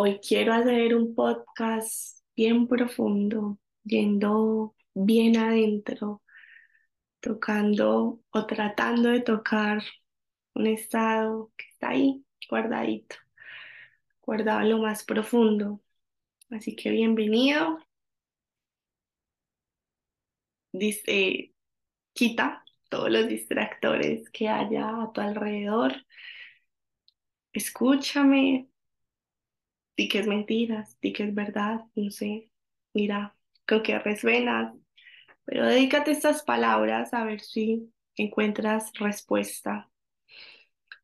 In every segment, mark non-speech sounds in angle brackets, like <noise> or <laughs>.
Hoy quiero hacer un podcast bien profundo, yendo bien adentro, tocando o tratando de tocar un estado que está ahí, guardadito, guardado lo más profundo. Así que bienvenido. Dice, quita todos los distractores que haya a tu alrededor. Escúchame, di que es mentiras, di que es verdad, no sé, mira con qué resuenas, pero dedícate estas palabras a ver si encuentras respuesta.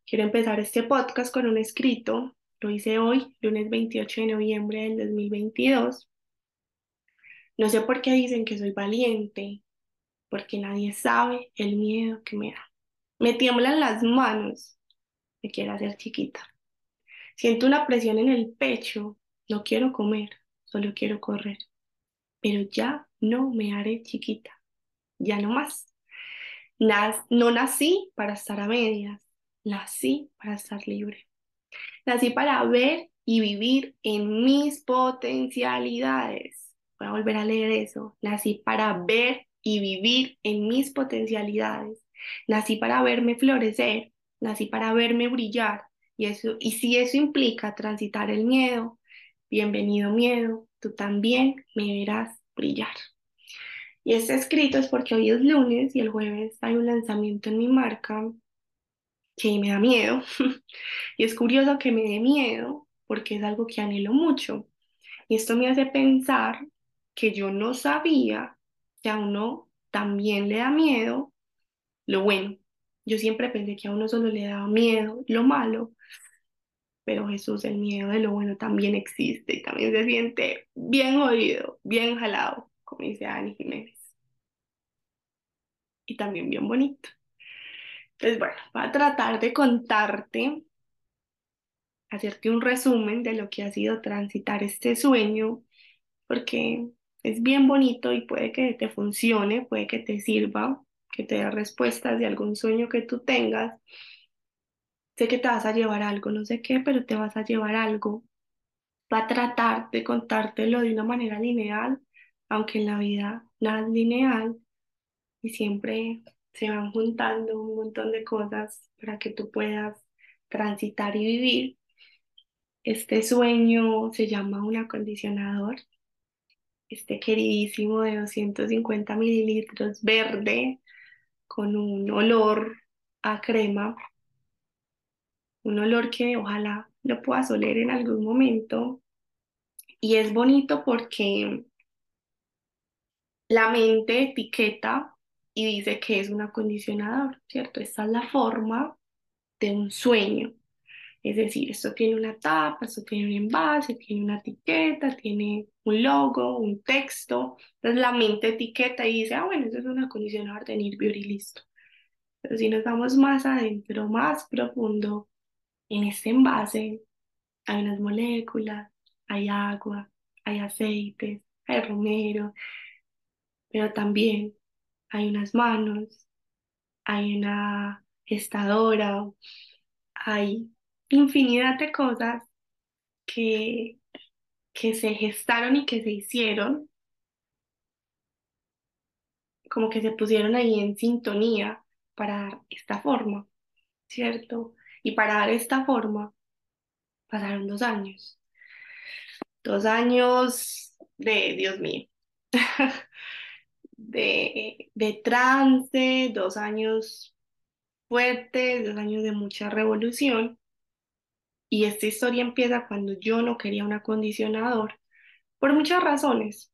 Quiero empezar este podcast con un escrito, lo hice hoy, lunes 28 de noviembre del 2022. No sé por qué dicen que soy valiente, porque nadie sabe el miedo que me da. Me tiemblan las manos, me quiero hacer chiquita. Siento una presión en el pecho, no quiero comer, solo quiero correr. Pero ya no me haré chiquita, ya no más. no nací para estar a medias, nací para estar libre. Nací para ver y vivir en mis potencialidades. Voy a volver a leer eso. Nací para ver y vivir en mis potencialidades. Nací para verme florecer, nací para verme brillar. Y, eso, y si eso implica transitar el miedo, bienvenido miedo, tú también me verás brillar. Y este escrito es porque hoy es lunes y el jueves hay un lanzamiento en mi marca que me da miedo. <laughs> y es curioso que me dé miedo porque es algo que anhelo mucho. Y esto me hace pensar que yo no sabía que a uno también le da miedo lo bueno. Yo siempre pensé que a uno solo le daba miedo lo malo, pero Jesús, el miedo de lo bueno también existe y también se siente bien oído, bien jalado, como dice Ani Jiménez. Y también bien bonito. Entonces, bueno, voy a tratar de contarte, hacerte un resumen de lo que ha sido transitar este sueño, porque es bien bonito y puede que te funcione, puede que te sirva, que te dé respuestas de algún sueño que tú tengas. Sé que te vas a llevar algo, no sé qué, pero te vas a llevar algo. Va a tratar de contártelo de una manera lineal, aunque en la vida nada es lineal y siempre se van juntando un montón de cosas para que tú puedas transitar y vivir. Este sueño se llama un acondicionador este queridísimo de 250 mililitros verde con un olor a crema, un olor que ojalá lo puedas oler en algún momento. Y es bonito porque la mente etiqueta y dice que es un acondicionador, ¿cierto? Esta es la forma de un sueño. Es decir, esto tiene una tapa, esto tiene un envase, tiene una etiqueta, tiene un logo, un texto. Entonces la mente etiqueta y dice, ah, bueno, eso es un acondicionador de Nirbior y listo. Pero si nos vamos más adentro, más profundo, en este envase hay unas moléculas, hay agua, hay aceites, hay romero, pero también hay unas manos, hay una gestadora, hay infinidad de cosas que, que se gestaron y que se hicieron, como que se pusieron ahí en sintonía para dar esta forma, ¿cierto? Y para dar esta forma pasaron dos años. Dos años de, Dios mío, <laughs> de, de trance, dos años fuertes, dos años de mucha revolución. Y esta historia empieza cuando yo no quería un acondicionador, por muchas razones.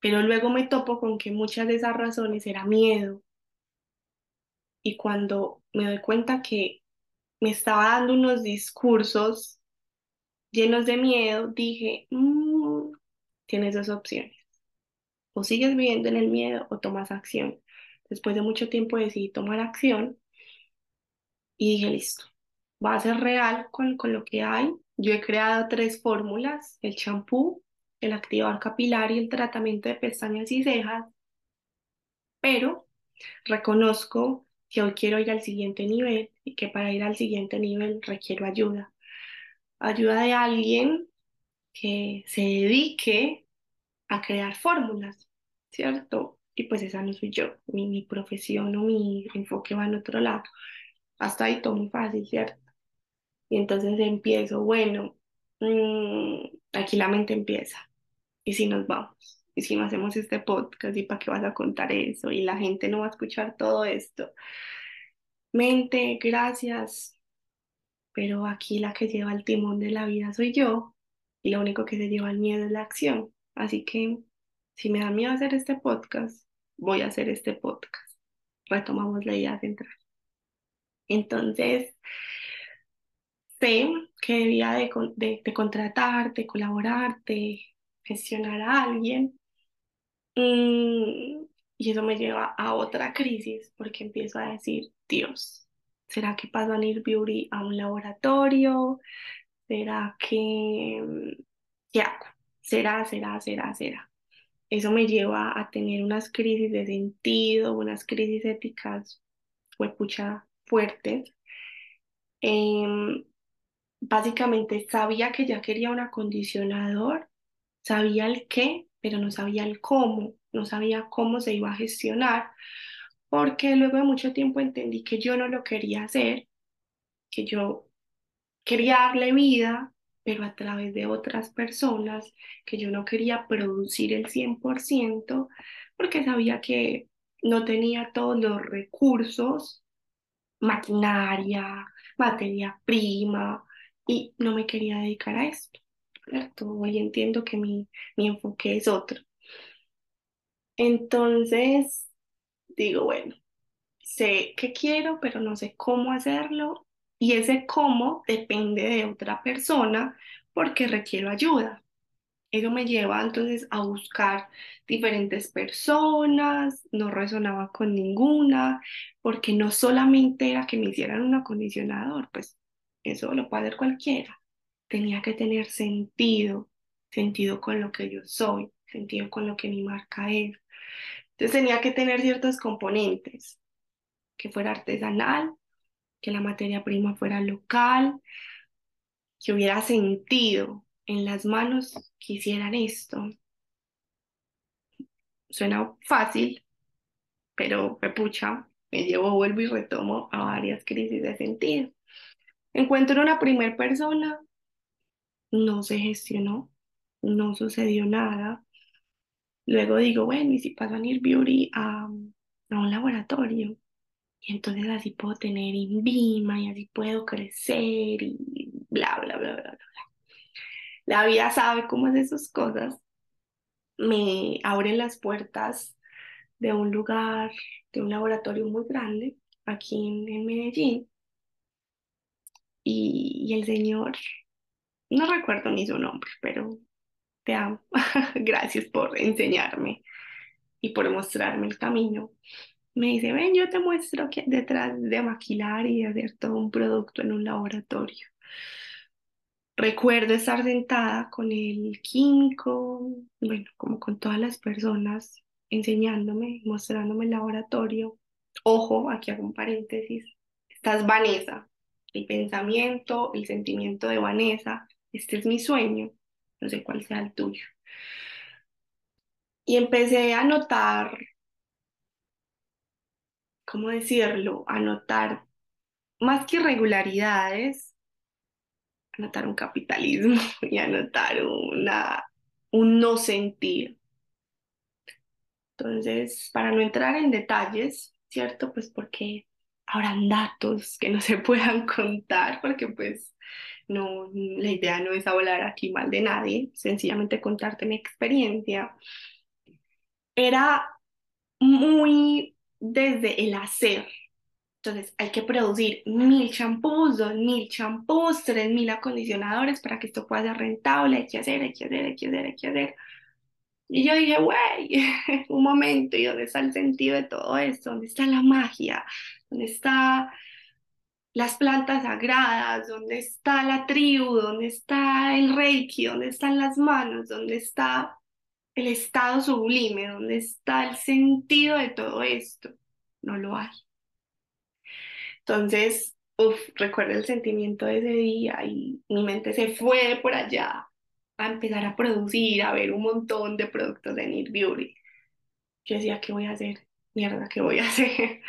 Pero luego me topo con que muchas de esas razones era miedo. Y cuando me doy cuenta que me estaba dando unos discursos llenos de miedo, dije, mm, tienes dos opciones. O sigues viviendo en el miedo o tomas acción. Después de mucho tiempo decidí tomar acción y dije, listo, va a ser real con, con lo que hay. Yo he creado tres fórmulas, el champú, el activador capilar y el tratamiento de pestañas y cejas, pero reconozco que hoy quiero ir al siguiente nivel y que para ir al siguiente nivel requiero ayuda. ayuda de alguien que se dedique a crear fórmulas, ¿cierto? Y pues esa no soy yo, mi, mi profesión o mi enfoque va en otro lado. Hasta ahí todo muy fácil, ¿cierto? Y entonces empiezo, bueno, mmm, aquí la mente empieza. ¿Y si nos vamos? ¿Y si no hacemos este podcast? ¿Y para qué vas a contar eso? Y la gente no va a escuchar todo esto. Mente, gracias, pero aquí la que lleva el timón de la vida soy yo y lo único que se lleva el miedo es la acción. Así que si me da miedo hacer este podcast, voy a hacer este podcast. Retomamos la idea central. Entonces, sé que debía de, de, de contratarte, colaborarte, gestionar a alguien. Mm, y eso me lleva a otra crisis porque empiezo a decir, Dios, ¿será que paso a ir Beauty a un laboratorio? ¿Será que... Mm, ¿Qué? ¿Será, será, será, será? Eso me lleva a tener unas crisis de sentido, unas crisis éticas, pucha, fuertes. Eh, básicamente sabía que ya quería un acondicionador, sabía el qué, pero no sabía el cómo, no sabía cómo se iba a gestionar, porque luego de mucho tiempo entendí que yo no lo quería hacer, que yo quería darle vida, pero a través de otras personas, que yo no quería producir el 100%, porque sabía que no tenía todos los recursos, maquinaria, materia prima, y no me quería dedicar a esto, ¿cierto? Hoy entiendo que mi, mi enfoque es otro. Entonces, digo, bueno, sé que quiero, pero no sé cómo hacerlo y ese cómo depende de otra persona porque requiero ayuda. Eso me lleva entonces a buscar diferentes personas, no resonaba con ninguna, porque no solamente era que me hicieran un acondicionador, pues eso lo puede hacer cualquiera. Tenía que tener sentido, sentido con lo que yo soy, sentido con lo que mi marca es. Entonces tenía que tener ciertos componentes, que fuera artesanal, que la materia prima fuera local, que hubiera sentido en las manos que hicieran esto. Suena fácil, pero me pucha, me llevo, vuelvo y retomo a varias crisis de sentido. Encuentro una primera persona, no se gestionó, no sucedió nada. Luego digo, bueno, ¿y si paso a ir Beauty a, a un laboratorio? Y entonces así puedo tener INVIMA y así puedo crecer y bla, bla, bla, bla, bla. La vida sabe cómo es esas cosas. Me abren las puertas de un lugar, de un laboratorio muy grande aquí en, en Medellín. Y, el señor, no recuerdo ni su nombre, pero te amo. <laughs> Gracias por enseñarme y por mostrarme el camino me dice, ven, yo te muestro que detrás de maquilar y de hacer todo un producto en un laboratorio. Recuerdo estar sentada con el químico, bueno, como con todas las personas, enseñándome, mostrándome el laboratorio. Ojo, aquí hago un paréntesis. Esta es Vanessa, el pensamiento, el sentimiento de Vanessa. Este es mi sueño, no sé cuál sea el tuyo. Y empecé a notar ¿cómo decirlo? Anotar más que irregularidades, anotar un capitalismo <laughs> y anotar una, un no sentir. Entonces, para no entrar en detalles, ¿cierto? Pues porque habrán datos que no se puedan contar, porque pues no, la idea no es hablar aquí mal de nadie, sencillamente contarte mi experiencia. Era muy desde el hacer. Entonces hay que producir mil champús, dos mil champús, tres mil acondicionadores para que esto pueda ser rentable. Hay que hacer, hay que hacer, hay que hacer, hay que hacer. Y yo dije, güey, <laughs> un momento, ¿y dónde está el sentido de todo esto? ¿Dónde está la magia? ¿Dónde están las plantas sagradas? ¿Dónde está la tribu? ¿Dónde está el reiki? ¿Dónde están las manos? ¿Dónde está el estado sublime, donde está el sentido de todo esto, no lo hay. Entonces, uf, recuerdo el sentimiento de ese día y mi mente se fue por allá a empezar a producir, a ver un montón de productos de Need Beauty. Yo decía, ¿qué voy a hacer? Mierda, ¿qué voy a <laughs> hacer?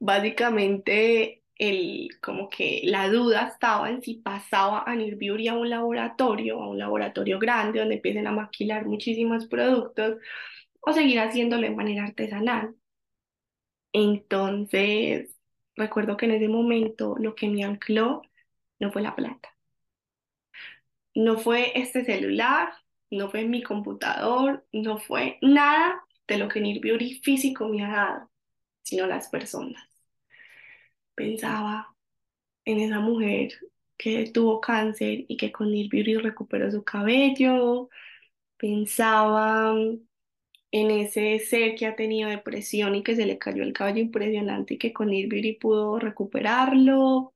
Básicamente, el, como que la duda estaba en si pasaba a Beauty a un laboratorio, a un laboratorio grande donde empiecen a maquilar muchísimos productos o seguir haciéndolo de manera artesanal. Entonces, recuerdo que en ese momento lo que me ancló no fue la plata. No fue este celular, no fue mi computador, no fue nada de lo que Nir Beauty físico me ha dado, sino las personas. Pensaba en esa mujer que tuvo cáncer y que con Nir Beauty recuperó su cabello. Pensaba en ese ser que ha tenido depresión y que se le cayó el cabello impresionante y que con Beauty pudo recuperarlo.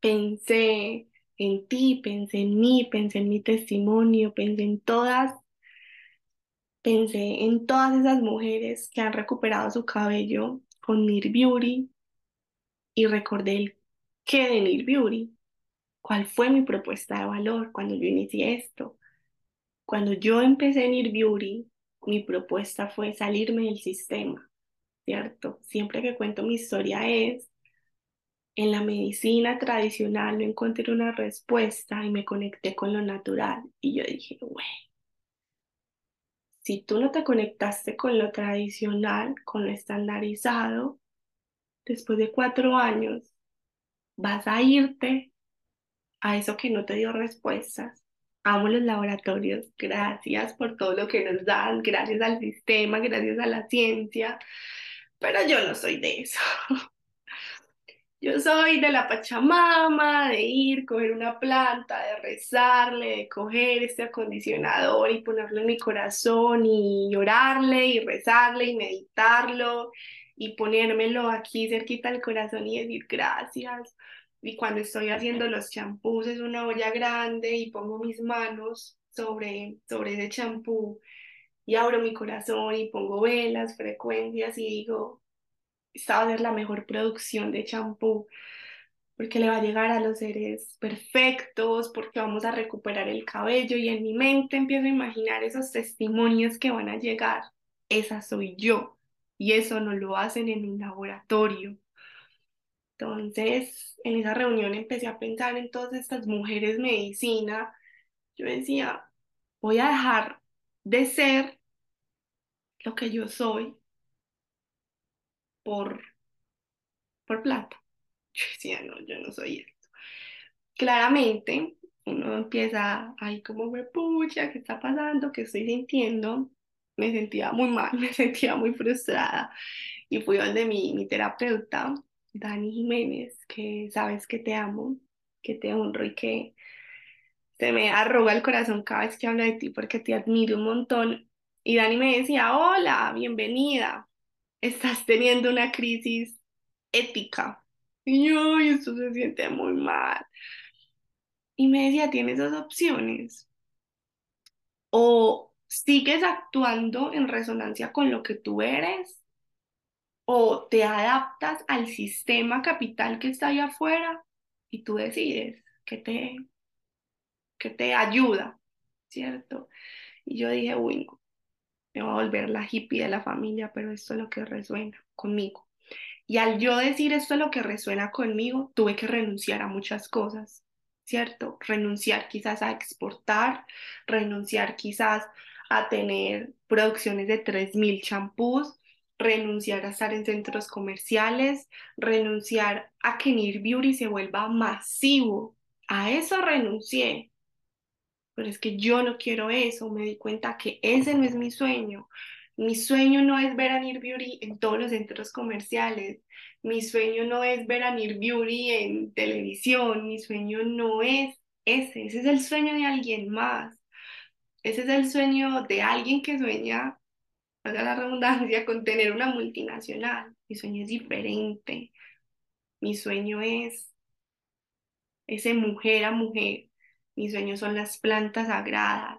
Pensé en ti, pensé en mí, pensé en mi testimonio, pensé en todas, pensé en todas esas mujeres que han recuperado su cabello con Nir Beauty y recordé el qué de Nir Beauty, cuál fue mi propuesta de valor cuando yo inicié esto. Cuando yo empecé en Nir Beauty, mi propuesta fue salirme del sistema, ¿cierto? Siempre que cuento mi historia es, en la medicina tradicional no encontré una respuesta y me conecté con lo natural. Y yo dije, güey, si tú no te conectaste con lo tradicional, con lo estandarizado, después de cuatro años vas a irte a eso que no te dio respuestas amo los laboratorios, gracias por todo lo que nos dan, gracias al sistema, gracias a la ciencia, pero yo no soy de eso. <laughs> Yo soy de la Pachamama, de ir, coger una planta, de rezarle, de coger este acondicionador y ponerlo en mi corazón y llorarle y rezarle y meditarlo y ponérmelo aquí cerquita del corazón y decir gracias y cuando estoy haciendo los champús es una olla grande y pongo mis manos sobre, sobre ese champú y abro mi corazón y pongo velas, frecuencias y digo, esta va a ser la mejor producción de champú porque le va a llegar a los seres perfectos, porque vamos a recuperar el cabello y en mi mente empiezo a imaginar esos testimonios que van a llegar. Esa soy yo y eso no lo hacen en un laboratorio. Entonces, en esa reunión empecé a pensar en todas estas mujeres medicina. Yo decía, voy a dejar de ser lo que yo soy por, por plata. Yo decía, no, yo no soy esto. Claramente, uno empieza ahí como, me pucha, ¿qué está pasando? ¿Qué estoy sintiendo? Me sentía muy mal, <laughs> me sentía muy frustrada. Y fui donde mi, mi terapeuta Dani Jiménez, que sabes que te amo, que te honro y que se me arruga el corazón cada vez que hablo de ti porque te admiro un montón. Y Dani me decía, hola, bienvenida, estás teniendo una crisis ética. Y yo, esto se siente muy mal. Y me decía, tienes dos opciones. O sigues actuando en resonancia con lo que tú eres o te adaptas al sistema capital que está allá afuera y tú decides que te, que te ayuda, ¿cierto? Y yo dije, uy, me voy a volver la hippie de la familia, pero esto es lo que resuena conmigo. Y al yo decir esto es lo que resuena conmigo, tuve que renunciar a muchas cosas, ¿cierto? Renunciar quizás a exportar, renunciar quizás a tener producciones de 3.000 champús, renunciar a estar en centros comerciales, renunciar a que Near Beauty se vuelva masivo. A eso renuncié. Pero es que yo no quiero eso, me di cuenta que ese no es mi sueño. Mi sueño no es ver a Near Beauty en todos los centros comerciales. Mi sueño no es ver a Near Beauty en televisión. Mi sueño no es ese. Ese es el sueño de alguien más. Ese es el sueño de alguien que sueña la redundancia, con tener una multinacional. Mi sueño es diferente. Mi sueño es ese mujer a mujer. Mi sueño son las plantas sagradas.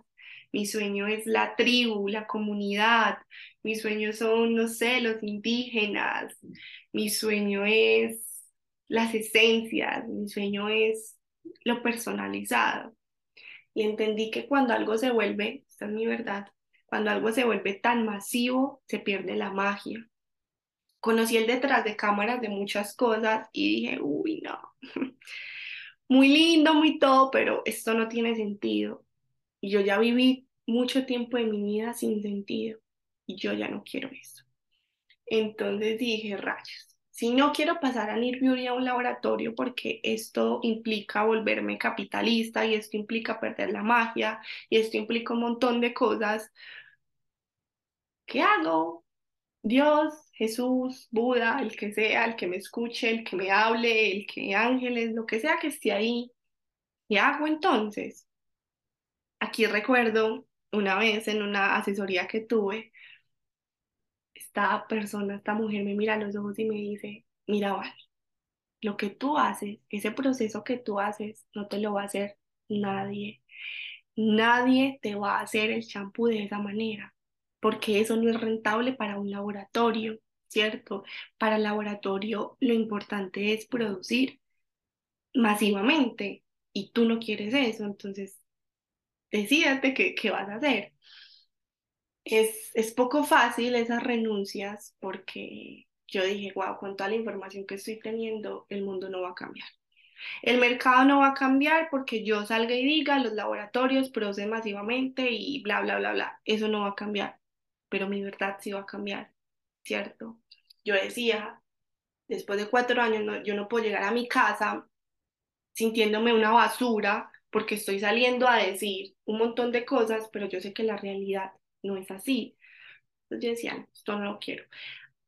Mi sueño es la tribu, la comunidad. Mi sueño son, no sé, los indígenas. Mi sueño es las esencias, mi sueño es lo personalizado. Y entendí que cuando algo se vuelve, esta es mi verdad, cuando algo se vuelve tan masivo, se pierde la magia. Conocí el detrás de cámaras de muchas cosas y dije, uy, no, <laughs> muy lindo, muy todo, pero esto no tiene sentido. Y yo ya viví mucho tiempo de mi vida sin sentido y yo ya no quiero eso. Entonces dije, rayos, si no quiero pasar a Beauty a un laboratorio porque esto implica volverme capitalista y esto implica perder la magia y esto implica un montón de cosas, ¿qué hago? Dios, Jesús, Buda, el que sea, el que me escuche, el que me hable, el que ángeles, lo que sea que esté ahí, ¿qué hago entonces? Aquí recuerdo una vez en una asesoría que tuve, esta persona, esta mujer me mira a los ojos y me dice, mira, Vale, lo que tú haces, ese proceso que tú haces, no te lo va a hacer nadie. Nadie te va a hacer el champú de esa manera, porque eso no es rentable para un laboratorio, ¿cierto? Para el laboratorio lo importante es producir masivamente y tú no quieres eso, entonces decídate qué, qué vas a hacer es, es poco fácil esas renuncias porque yo dije, wow, con toda la información que estoy teniendo, el mundo no va a cambiar. El mercado no va a cambiar porque yo salga y diga, los laboratorios producen masivamente y bla, bla, bla, bla. Eso no va a cambiar, pero mi verdad sí va a cambiar, ¿cierto? Yo decía, después de cuatro años, yo no puedo llegar a mi casa sintiéndome una basura porque estoy saliendo a decir un montón de cosas, pero yo sé que la realidad no es así. Entonces yo decía, esto no lo quiero.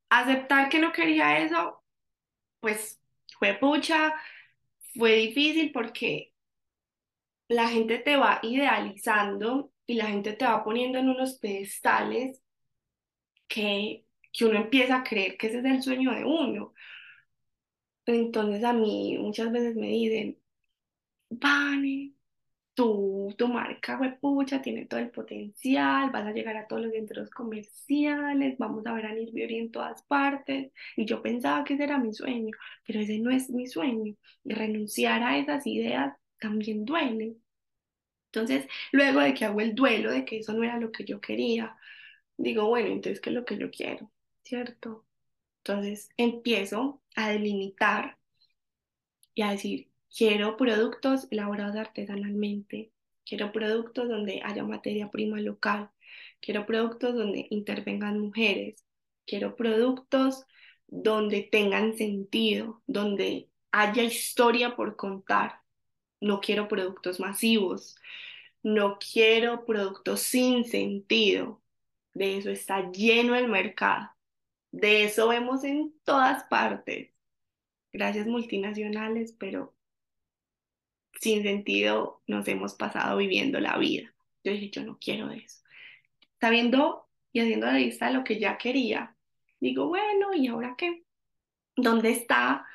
Aceptar que no quería eso, pues fue pucha, fue difícil porque la gente te va idealizando y la gente te va poniendo en unos pedestales que, que uno empieza a creer que ese es el sueño de uno. Entonces a mí muchas veces me dicen, Vane, tu, tu marca pucha, tiene todo el potencial, vas a llegar a todos los centros comerciales, vamos a ver a Beauty en todas partes. Y yo pensaba que ese era mi sueño, pero ese no es mi sueño. Y renunciar a esas ideas también duele. Entonces, luego de que hago el duelo de que eso no era lo que yo quería, digo, bueno, entonces, ¿qué es lo que yo quiero? ¿Cierto? Entonces, empiezo a delimitar y a decir, Quiero productos elaborados artesanalmente. Quiero productos donde haya materia prima local. Quiero productos donde intervengan mujeres. Quiero productos donde tengan sentido, donde haya historia por contar. No quiero productos masivos. No quiero productos sin sentido. De eso está lleno el mercado. De eso vemos en todas partes. Gracias multinacionales, pero sin sentido nos hemos pasado viviendo la vida. Yo dije, yo no quiero eso. Sabiendo y haciendo la lista lo que ya quería, digo, bueno, ¿y ahora qué? ¿Dónde está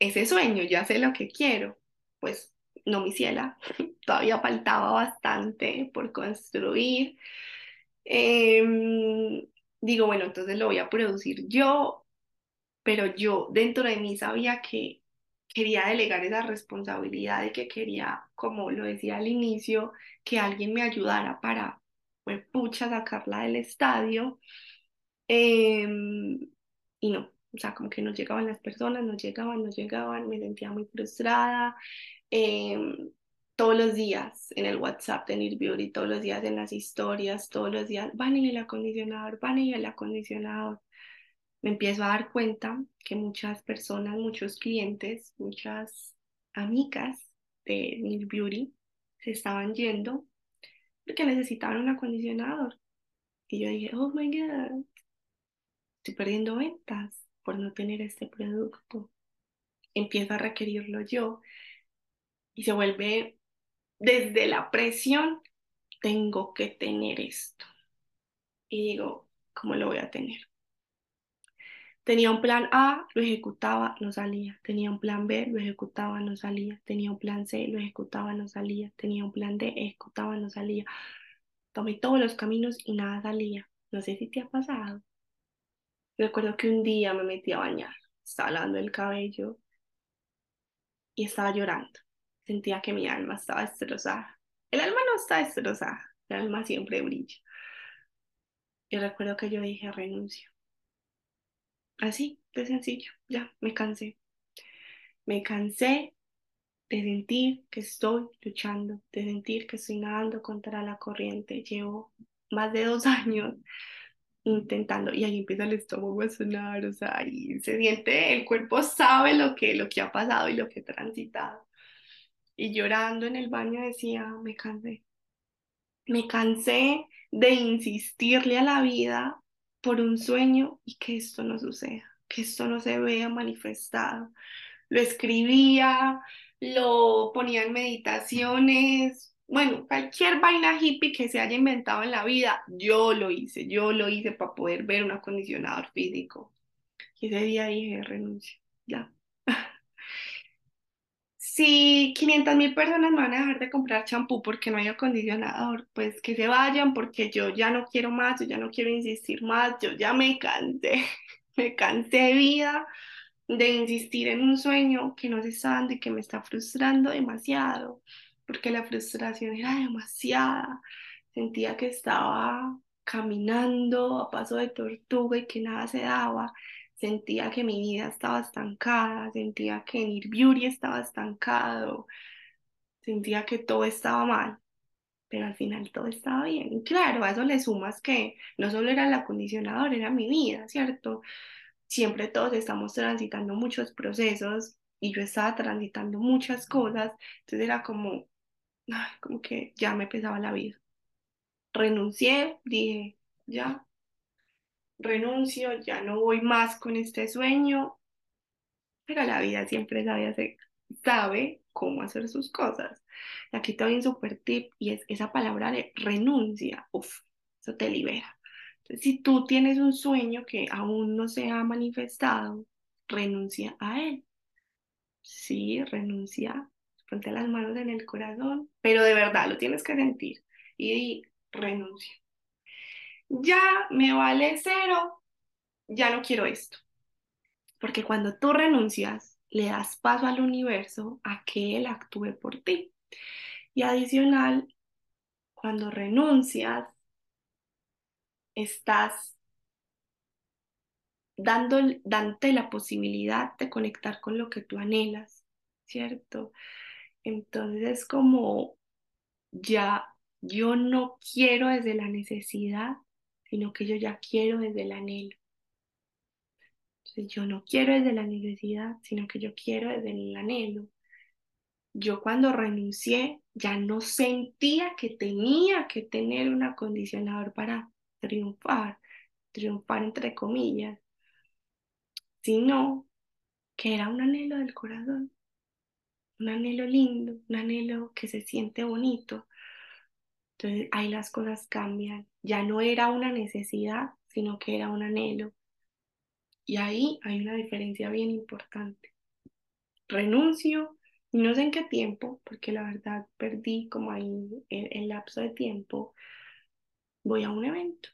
ese sueño? Ya sé lo que quiero. Pues no, mi ciela, <laughs> todavía faltaba bastante por construir. Em, digo, bueno, entonces lo voy a producir yo, pero yo dentro de mí sabía que quería delegar esa responsabilidad y que quería, como lo decía al inicio, que alguien me ayudara para, pues, pucha, sacarla del estadio. Em, y no, o sea, como que no llegaban las personas, no llegaban, no llegaban, me sentía muy frustrada. Em, todos los días en el WhatsApp de Nirbeauty, todos los días en las historias, todos los días, van en el acondicionador, van en el acondicionador me empiezo a dar cuenta que muchas personas, muchos clientes, muchas amigas de Milk Beauty se estaban yendo porque necesitaban un acondicionador. Y yo dije, oh my God, estoy perdiendo ventas por no tener este producto. Empiezo a requerirlo yo y se vuelve desde la presión, tengo que tener esto. Y digo, ¿cómo lo voy a tener? Tenía un plan A, lo ejecutaba, no salía. Tenía un plan B, lo ejecutaba, no salía. Tenía un plan C, lo ejecutaba, no salía. Tenía un plan D, ejecutaba, no salía. Tomé todos los caminos y nada salía. No sé si te ha pasado. Recuerdo que un día me metí a bañar, estaba lavando el cabello y estaba llorando. Sentía que mi alma estaba destrozada. El alma no está destrozada, el alma siempre brilla. Y recuerdo que yo dije, renuncio. Así, de sencillo, ya, me cansé. Me cansé de sentir que estoy luchando, de sentir que estoy nadando contra la corriente. Llevo más de dos <laughs> años intentando y ahí empieza el estómago a sonar, o sea, y se siente, el cuerpo sabe lo que, lo que ha pasado y lo que he transitado. Y llorando en el baño decía, me cansé, me cansé de insistirle a la vida por un sueño y que esto no suceda, que esto no se vea manifestado. Lo escribía, lo ponía en meditaciones, bueno, cualquier vaina hippie que se haya inventado en la vida, yo lo hice, yo lo hice para poder ver un acondicionador físico. Y ese día dije, renuncio, ya. Si 500 mil personas me van a dejar de comprar champú porque no hay acondicionador, pues que se vayan porque yo ya no quiero más, yo ya no quiero insistir más, yo ya me cansé, <laughs> me cansé de vida de insistir en un sueño que no se está dando y que me está frustrando demasiado, porque la frustración era demasiada. Sentía que estaba caminando a paso de tortuga y que nada se daba. Sentía que mi vida estaba estancada, sentía que mi estaba estancado, sentía que todo estaba mal, pero al final todo estaba bien. Y claro, a eso le sumas que no solo era el acondicionador, era mi vida, ¿cierto? siempre todos estamos transitando muchos procesos y yo estaba transitando muchas cosas, entonces era como, como que ya me pesaba la vida. Renuncié, dije, ya, renuncio, ya no voy más con este sueño, pero la vida siempre sabe, sabe cómo hacer sus cosas. Aquí te doy un super tip y es esa palabra de renuncia, uff, eso te libera. Si tú tienes un sueño que aún no se ha manifestado, renuncia a él. Sí, renuncia, ponte las manos en el corazón, pero de verdad lo tienes que sentir y renuncia. Ya me vale cero, ya no quiero esto. Porque cuando tú renuncias, le das paso al universo a que él actúe por ti. Y adicional, cuando renuncias, estás dando, dándote la posibilidad de conectar con lo que tú anhelas, ¿cierto? Entonces es como ya yo no quiero desde la necesidad, sino que yo ya quiero desde el anhelo. Entonces yo no quiero desde la necesidad, sino que yo quiero desde el anhelo. Yo cuando renuncié ya no sentía que tenía que tener un acondicionador para triunfar, triunfar entre comillas, sino que era un anhelo del corazón, un anhelo lindo, un anhelo que se siente bonito. Entonces ahí las cosas cambian, ya no era una necesidad, sino que era un anhelo. Y ahí hay una diferencia bien importante. Renuncio, y no sé en qué tiempo, porque la verdad perdí como ahí el, el lapso de tiempo, voy a un evento,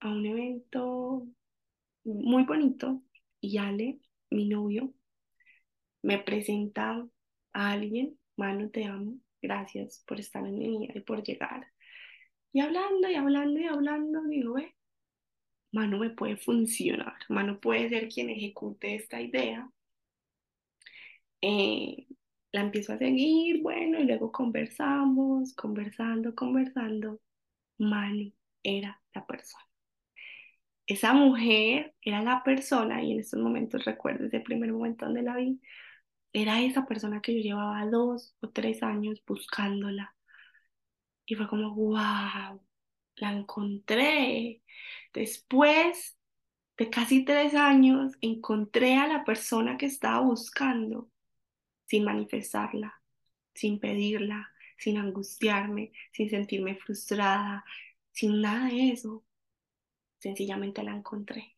a un evento muy bonito y Ale, mi novio, me presenta a alguien, Manu, te amo, gracias por estar en mi vida y por llegar. Y hablando y hablando y hablando, digo, ve, Manu me puede funcionar, Manu puede ser quien ejecute esta idea. Eh, la empiezo a seguir, bueno, y luego conversamos, conversando, conversando. Manu era la persona. Esa mujer era la persona, y en estos momentos recuerdo ese primer momento donde la vi, era esa persona que yo llevaba dos o tres años buscándola. Y fue como, wow, la encontré. Después de casi tres años, encontré a la persona que estaba buscando sin manifestarla, sin pedirla, sin angustiarme, sin sentirme frustrada, sin nada de eso, sencillamente la encontré.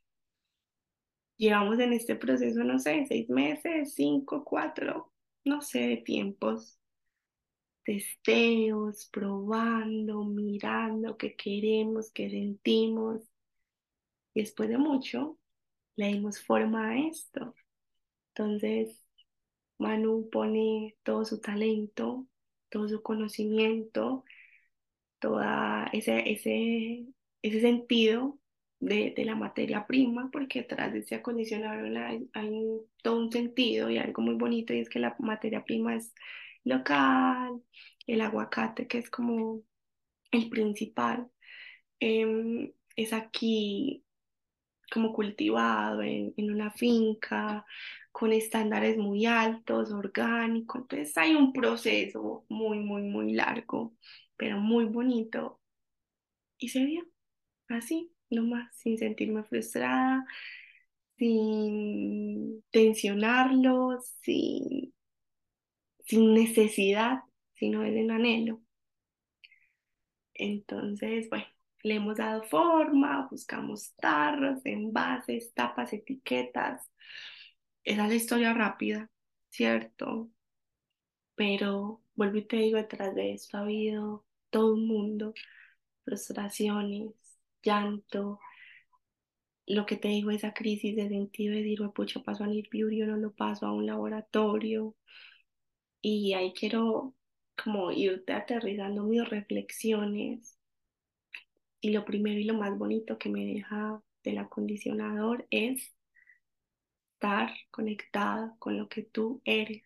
Llevamos en este proceso, no sé, seis meses, cinco, cuatro, no sé, de tiempos, testeos, probando, mirando qué queremos, qué sentimos. Después de mucho, le dimos forma a esto. Entonces, Manu pone todo su talento, todo su conocimiento, toda ese, ese, ese sentido de, de, la materia prima, porque detrás de ese acondicionador hay, hay, todo un sentido y algo muy bonito, y es que la materia prima es local, el aguacate que es como el principal, eh, es aquí como cultivado en, en una finca, con estándares muy altos, orgánico. Entonces hay un proceso muy, muy, muy largo, pero muy bonito. Y se vio así, nomás, sin sentirme frustrada, sin tensionarlo, sin, sin necesidad, sino desde un anhelo. Entonces, bueno, le hemos dado forma, buscamos tarros, envases, tapas, etiquetas. Esa es la historia rápida, ¿cierto? Pero vuelvo y te digo, detrás de esto ha habido todo un mundo, frustraciones, llanto, lo que te digo, esa crisis de sentido de decir, pucha, paso a Need Beauty o no lo paso a un laboratorio. Y ahí quiero como irte aterrizando mis reflexiones. Y lo primero y lo más bonito que me deja del acondicionador es estar conectado con lo que tú eres.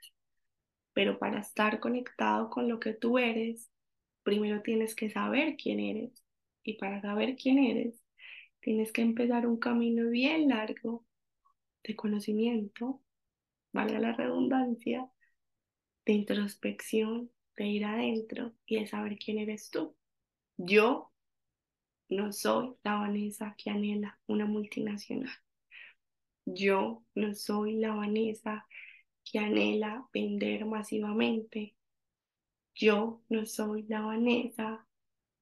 Pero para estar conectado con lo que tú eres, primero tienes que saber quién eres. Y para saber quién eres, tienes que empezar un camino bien largo de conocimiento, valga la redundancia, de introspección, de ir adentro y de saber quién eres tú. Yo no soy la Vanessa que anhela una multinacional. Yo no soy la Vanessa que anhela vender masivamente. Yo no soy la Vanessa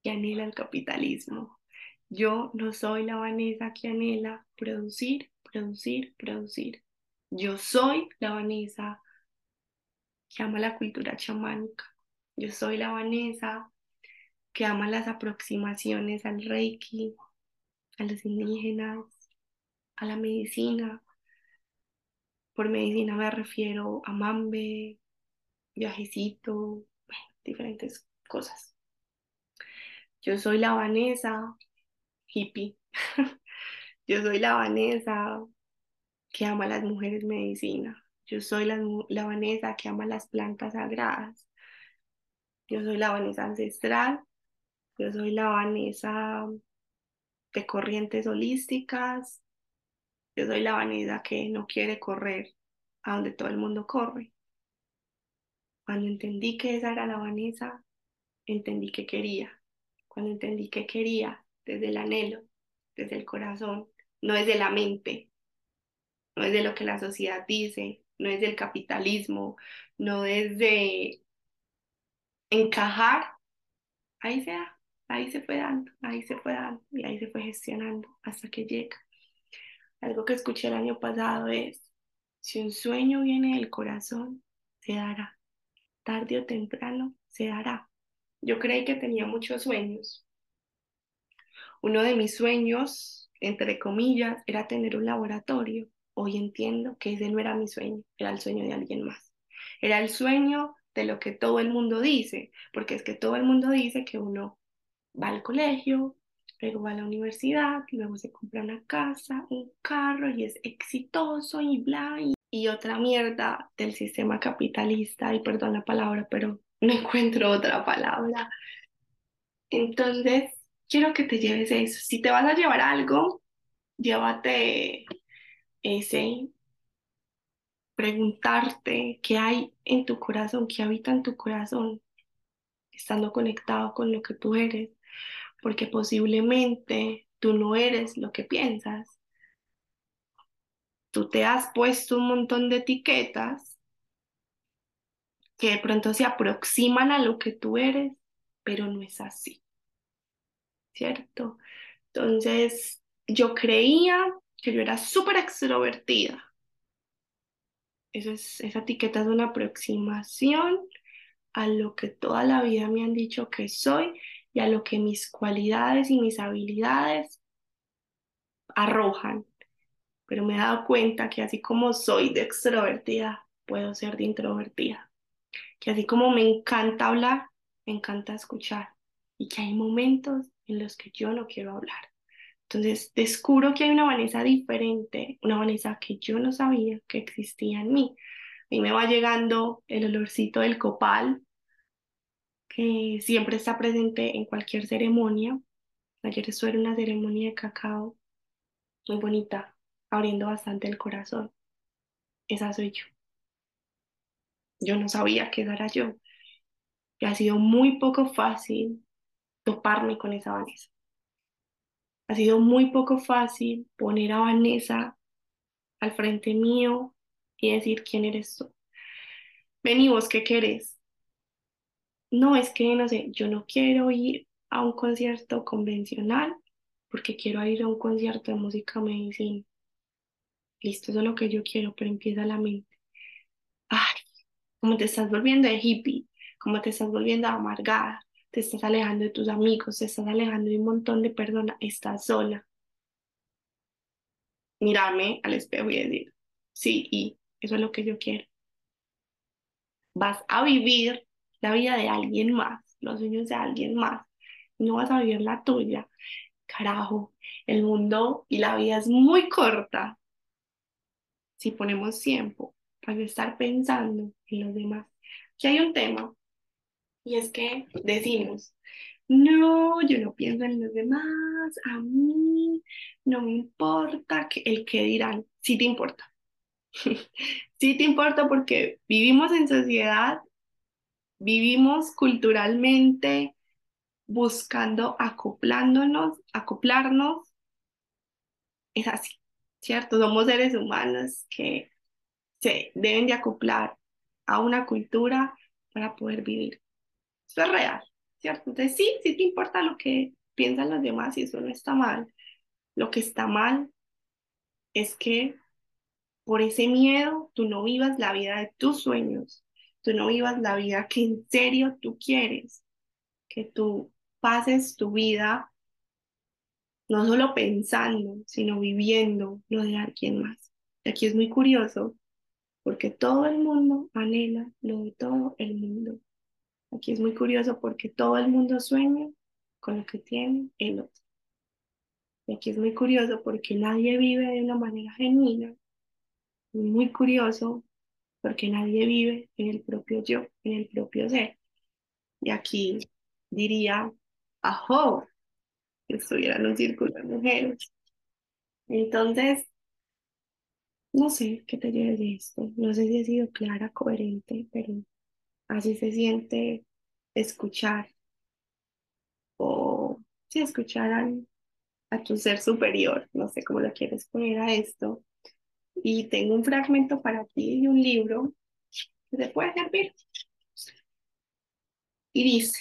que anhela el capitalismo. Yo no soy la Vanessa que anhela producir, producir, producir. Yo soy la Vanessa que ama la cultura chamánica. Yo soy la Vanessa que ama las aproximaciones al Reiki, a los indígenas, a la medicina. Por medicina me refiero a mambe, viajecito, diferentes cosas. Yo soy la Vanessa hippie. <laughs> Yo soy la Vanessa que ama a las mujeres medicina. Yo soy la, la Vanessa que ama las plantas sagradas. Yo soy la Vanessa ancestral. Yo soy la Vanessa de corrientes holísticas. Yo soy la Vanessa que no quiere correr a donde todo el mundo corre. Cuando entendí que esa era la Vanessa, entendí que quería. Cuando entendí que quería, desde el anhelo, desde el corazón, no desde la mente, no es de lo que la sociedad dice, no es del capitalismo, no es de encajar, ahí se da, ahí se fue dando, ahí se fue dando y ahí se fue gestionando hasta que llega. Algo que escuché el año pasado es, si un sueño viene del corazón, se dará. Tarde o temprano, se dará. Yo creí que tenía muchos sueños. Uno de mis sueños, entre comillas, era tener un laboratorio. Hoy entiendo que ese no era mi sueño, era el sueño de alguien más. Era el sueño de lo que todo el mundo dice, porque es que todo el mundo dice que uno va al colegio, luego va a la universidad, luego se compra una casa, un carro y es exitoso y bla, y, y otra mierda del sistema capitalista, y perdón la palabra, pero <laughs> no encuentro otra palabra. Entonces, quiero que te lleves eso. Si te vas a llevar algo, llévate ese preguntarte qué hay en tu corazón, qué habita en tu corazón, estando conectado con lo que tú eres, porque posiblemente tú no eres lo que piensas. Tú te has puesto un montón de etiquetas que de pronto se aproximan a lo que tú eres, pero no es así. ¿Cierto? Entonces, yo creía que yo era súper extrovertida eso es, esa etiqueta es una aproximación a lo que toda la vida me han dicho que soy y a lo que mis cualidades y mis habilidades arrojan. Pero me he dado cuenta que así como soy de extrovertida, puedo ser de introvertida. Que así como me encanta hablar, me encanta escuchar. Y que hay momentos en los que yo no quiero hablar. Entonces descubro que hay una Vanessa diferente, una Vanessa que yo no sabía que existía en mí. A mí me va llegando el olorcito del copal, que siempre está presente en cualquier ceremonia. Ayer estuve en una ceremonia de cacao muy bonita, abriendo bastante el corazón. Esa soy yo. Yo no sabía que era yo. Y ha sido muy poco fácil toparme con esa Vanessa. Ha sido muy poco fácil poner a Vanessa al frente mío y decir quién eres tú. Ven y vos qué querés. No, es que no sé, yo no quiero ir a un concierto convencional porque quiero ir a un concierto de música medicina. Listo, eso es lo que yo quiero, pero empieza la mente. Ay, como te estás volviendo de hippie, como te estás volviendo amargada, te estás alejando de tus amigos, te estás alejando de un montón de personas, estás sola. Mirarme al espejo y decir, sí, y eso es lo que yo quiero. Vas a vivir la vida de alguien más, los sueños de alguien más, no vas a vivir la tuya. Carajo, el mundo y la vida es muy corta si ponemos tiempo para estar pensando en los demás. Aquí hay un tema y es que decimos, no, yo no pienso en los demás, a mí no me importa que, el que dirán, sí te importa. <laughs> sí te importa porque vivimos en sociedad, vivimos culturalmente buscando acoplándonos, acoplarnos. Es así, ¿cierto? Somos seres humanos que se deben de acoplar a una cultura para poder vivir. Eso es real, ¿cierto? Entonces sí, sí te importa lo que piensan los demás y eso no está mal. Lo que está mal es que por ese miedo tú no vivas la vida de tus sueños, tú no vivas la vida que en serio tú quieres, que tú pases tu vida no solo pensando, sino viviendo lo de alguien más. Y aquí es muy curioso, porque todo el mundo anhela lo de todo el mundo. Aquí es muy curioso porque todo el mundo sueña con lo que tiene el otro. Aquí es muy curioso porque nadie vive de una manera genuina. Muy curioso porque nadie vive en el propio yo, en el propio ser. Y aquí diría, ajo, que estuviera en un círculo de mujeres. Entonces, no sé qué te lleves de esto. No sé si he sido clara, coherente, pero Así se siente escuchar o si escuchar a, tu ser superior, no sé cómo lo quieres poner a esto. Y tengo un fragmento para ti y un libro que te puede servir. Y dice,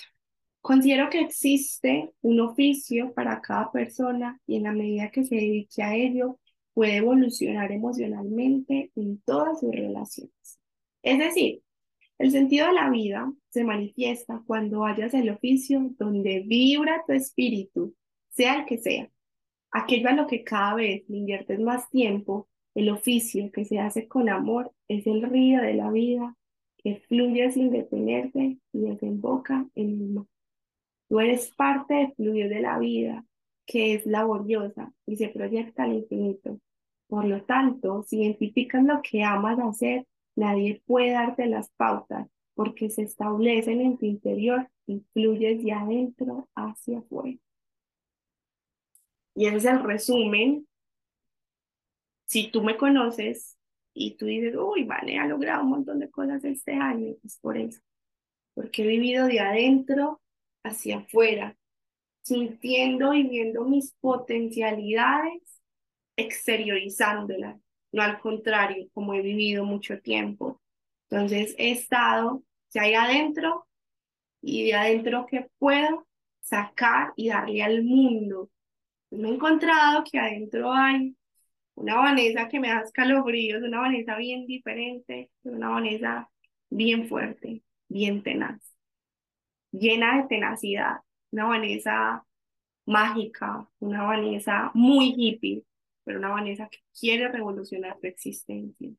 considero que existe un oficio para cada persona y en la medida que se dedique a ello, puede evolucionar emocionalmente en todas sus relaciones. Es decir, el sentido de la vida se manifiesta cuando hayas el oficio donde vibra tu espíritu, sea el que sea. Aquello a lo que cada vez le inviertes más tiempo, el oficio que se hace con amor, es el río de la vida que fluye sin detenerse y desemboca en el mar. Tú eres parte del fluir de la vida, que es laboriosa y se proyecta al infinito. Por lo tanto, si identificas lo que amas hacer, Nadie puede darte las pautas porque se establecen en tu interior y fluyen de adentro hacia afuera. Y ese es el resumen. Si tú me conoces y tú dices, uy, Vane ha logrado un montón de cosas este año, es por eso. Porque he vivido de adentro hacia afuera, sintiendo y viendo mis potencialidades, exteriorizándolas no al contrario, como he vivido mucho tiempo. Entonces he estado, si hay adentro, y de adentro que puedo sacar y darle al mundo. Me he encontrado que adentro hay una Vanessa que me da escalofríos, una Vanessa bien diferente, una Vanessa bien fuerte, bien tenaz, llena de tenacidad, una Vanessa mágica, una Vanessa muy hippie, pero una Vanessa que quiere revolucionar su existencia.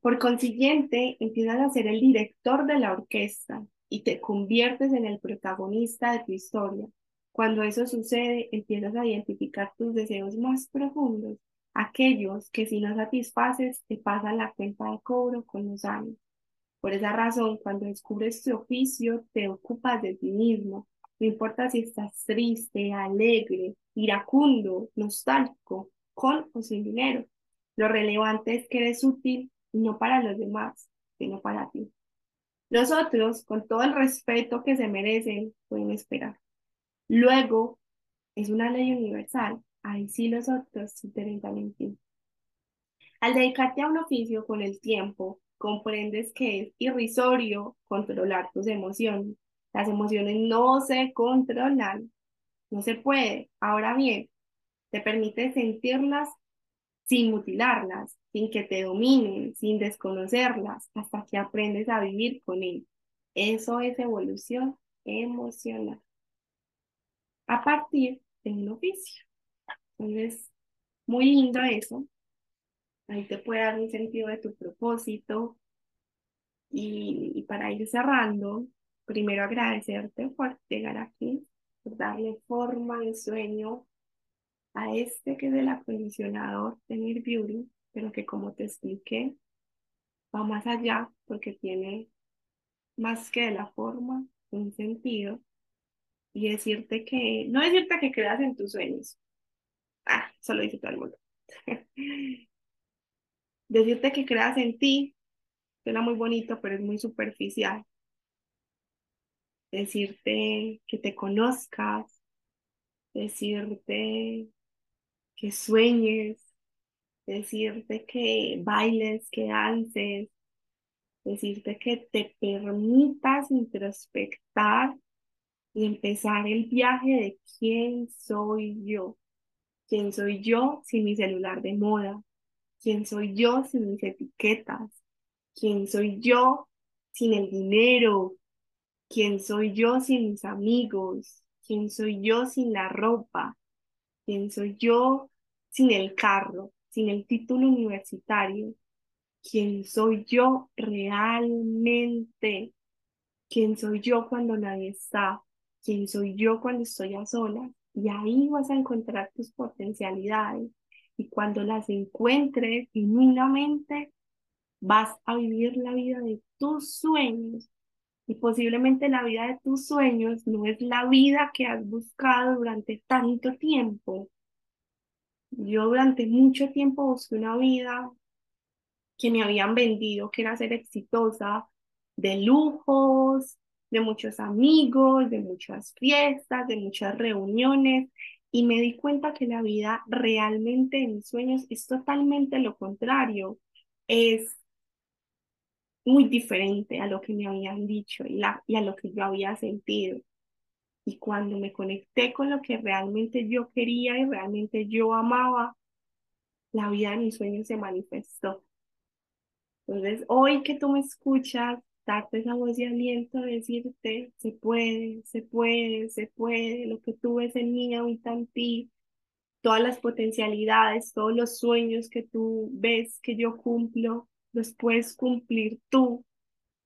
Por consiguiente, empiezas a ser el director de la orquesta y te conviertes en el protagonista de tu historia. Cuando eso sucede, empiezas a identificar tus deseos más profundos, aquellos que si no satisfaces te pasan la cuenta de cobro con los años. Por esa razón, cuando descubres tu oficio, te ocupas de ti mismo. No importa si estás triste, alegre, iracundo, nostálgico, con o sin dinero. Lo relevante es que eres útil no para los demás, sino para ti. Los otros, con todo el respeto que se merecen, pueden esperar. Luego, es una ley universal. Ahí sí los otros se interesan. Al dedicarte a un oficio con el tiempo, comprendes que es irrisorio controlar tus emociones. Las emociones no se controlan, no se puede. Ahora bien, te permite sentirlas sin mutilarlas, sin que te dominen, sin desconocerlas, hasta que aprendes a vivir con ellas. Eso es evolución emocional. A partir de un oficio. Entonces, muy lindo eso. Ahí te puede dar un sentido de tu propósito. Y para ir cerrando, primero agradecerte por llegar aquí, por darle forma al sueño a este que es el acondicionador de Mir Beauty, pero que como te expliqué, va más allá porque tiene más que la forma, un sentido. Y decirte que, no decirte que creas en tus sueños. Ah, solo dice todo el mundo. <laughs> decirte que creas en ti suena muy bonito, pero es muy superficial. Decirte que te conozcas, decirte que sueñes, decirte que bailes, que dances, decirte que te permitas introspectar y empezar el viaje de quién soy yo. ¿Quién soy yo sin mi celular de moda? ¿Quién soy yo sin mis etiquetas? ¿Quién soy yo sin el dinero? ¿Quién soy yo sin mis amigos? ¿Quién soy yo sin la ropa? ¿Quién soy yo sin el carro, sin el título universitario? ¿Quién soy yo realmente? ¿Quién soy yo cuando nadie está? ¿Quién soy yo cuando estoy a solas? Y ahí vas a encontrar tus potencialidades. Y cuando las encuentres genuinamente, vas a vivir la vida de tus sueños y posiblemente la vida de tus sueños no es la vida que has buscado durante tanto tiempo. Yo durante mucho tiempo busqué una vida que me habían vendido, que era ser exitosa, de lujos, de muchos amigos, de muchas fiestas, de muchas reuniones, y me di cuenta que la vida realmente en mis sueños es totalmente lo contrario. Es muy diferente a lo que me habían dicho y, la, y a lo que yo había sentido. Y cuando me conecté con lo que realmente yo quería y realmente yo amaba, la vida de mis sueños se manifestó. Entonces, hoy que tú me escuchas, darte esa voz de aliento, decirte, se puede, se puede, se puede, lo que tú ves en mí ahorita en ti, todas las potencialidades, todos los sueños que tú ves que yo cumplo, los puedes cumplir tú.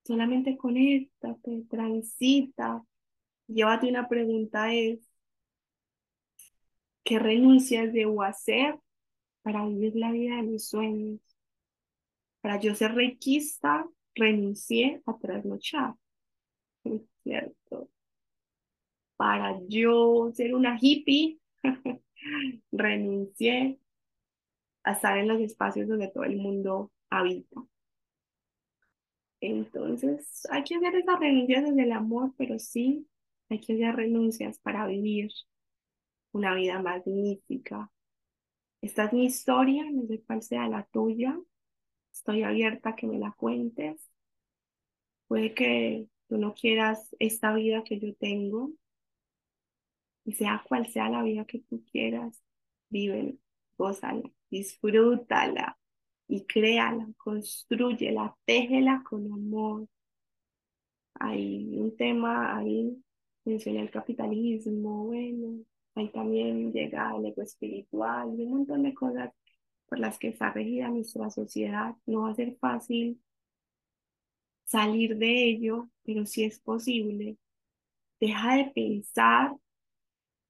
Solamente conéctate, transita. Llévate una pregunta es, ¿qué renuncias debo hacer para vivir la vida de mis sueños? Para yo ser requista, renuncié a trasnochar. Es cierto. Para yo ser una hippie, <laughs> renuncié a estar en los espacios donde todo el mundo habita. Entonces, hay que hacer esas renuncias desde el amor, pero sí hay que hacer renuncias para vivir una vida magnífica. Esta es mi historia, no sé cuál sea la tuya. Estoy abierta a que me la cuentes. Puede que tú no quieras esta vida que yo tengo, y sea cual sea la vida que tú quieras, vive, gózala, disfrútala y créala, construyela, téjela con amor. Hay un tema ahí, mencioné el capitalismo, bueno, ahí también llega el ego espiritual, un montón de cosas por las que está regida nuestra sociedad. No va a ser fácil salir de ello, pero si es posible. Deja de pensar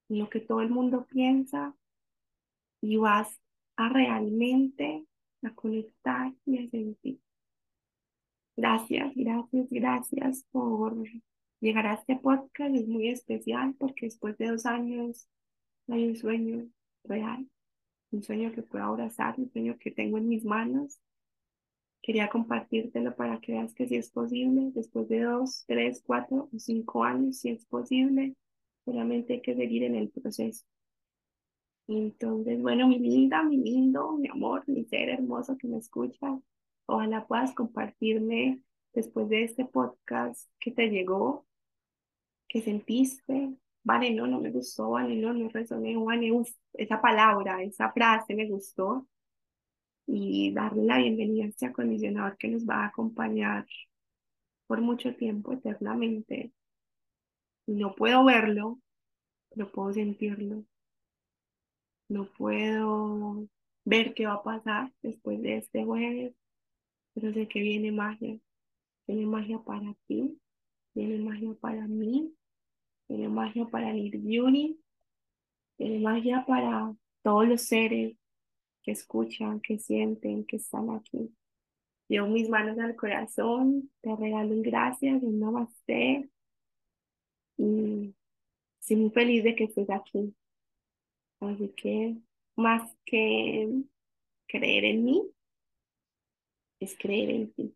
en lo que todo el mundo piensa y vas a realmente a conectar y a sentir. Gracias, gracias, gracias por llegar a este podcast. Es muy especial porque después de dos años hay un sueño real, un sueño que puedo abrazar, un sueño que tengo en mis manos. Quería compartírtelo para que veas que si es posible, después de dos, tres, cuatro o cinco años, si es posible, solamente hay que seguir en el proceso. Entonces, bueno, mi linda, mi lindo, mi amor, mi ser hermoso que me escucha, ojalá puedas compartirme después de este podcast que te llegó, que sentiste. Vale, no, no me gustó, vale, no, no resoné, vale, uf, esa palabra, esa frase me gustó. Y darle la bienvenida a este acondicionador que nos va a acompañar por mucho tiempo, eternamente. No puedo verlo, pero puedo sentirlo no puedo ver qué va a pasar después de este jueves, pero sé que viene magia. Viene magia para ti, viene magia para mí, viene magia para Nirjuni, viene magia para todos los seres que escuchan, que sienten, que están aquí. Llevo mis manos al corazón, te regalo un gracias, un namaste y estoy muy feliz de que estés aquí. Así que más que creer en mí, es creer en ti.